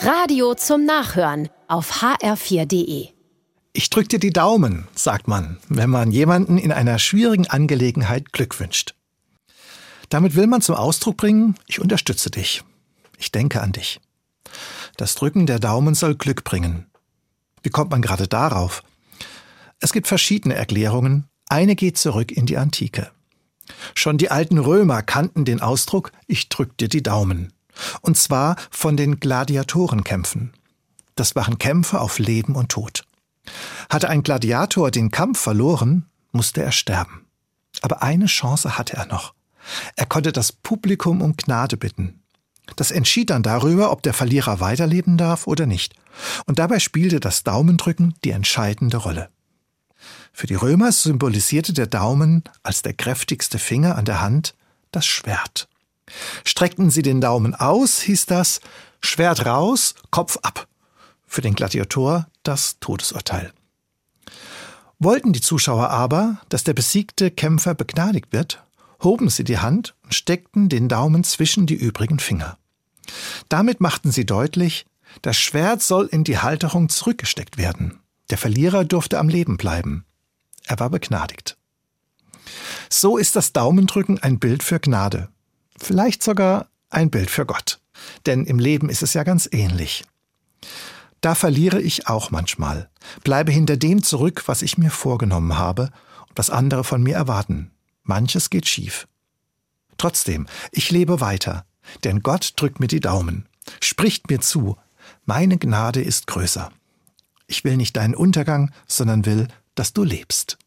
Radio zum Nachhören auf hr4.de. Ich drück dir die Daumen, sagt man, wenn man jemanden in einer schwierigen Angelegenheit Glück wünscht. Damit will man zum Ausdruck bringen, ich unterstütze dich. Ich denke an dich. Das Drücken der Daumen soll Glück bringen. Wie kommt man gerade darauf? Es gibt verschiedene Erklärungen. Eine geht zurück in die Antike. Schon die alten Römer kannten den Ausdruck Ich drück dir die Daumen. Und zwar von den Gladiatorenkämpfen. Das waren Kämpfe auf Leben und Tod. Hatte ein Gladiator den Kampf verloren, musste er sterben. Aber eine Chance hatte er noch. Er konnte das Publikum um Gnade bitten. Das entschied dann darüber, ob der Verlierer weiterleben darf oder nicht. Und dabei spielte das Daumendrücken die entscheidende Rolle. Für die Römer symbolisierte der Daumen als der kräftigste Finger an der Hand das Schwert. Streckten sie den Daumen aus, hieß das Schwert raus, Kopf ab. Für den Gladiator das Todesurteil. Wollten die Zuschauer aber, dass der besiegte Kämpfer begnadigt wird, hoben sie die Hand und steckten den Daumen zwischen die übrigen Finger. Damit machten sie deutlich, das Schwert soll in die Halterung zurückgesteckt werden. Der Verlierer durfte am Leben bleiben. Er war begnadigt. So ist das Daumendrücken ein Bild für Gnade. Vielleicht sogar ein Bild für Gott. Denn im Leben ist es ja ganz ähnlich. Da verliere ich auch manchmal, bleibe hinter dem zurück, was ich mir vorgenommen habe und was andere von mir erwarten. Manches geht schief. Trotzdem, ich lebe weiter, denn Gott drückt mir die Daumen, spricht mir zu, meine Gnade ist größer. Ich will nicht deinen Untergang, sondern will, dass du lebst.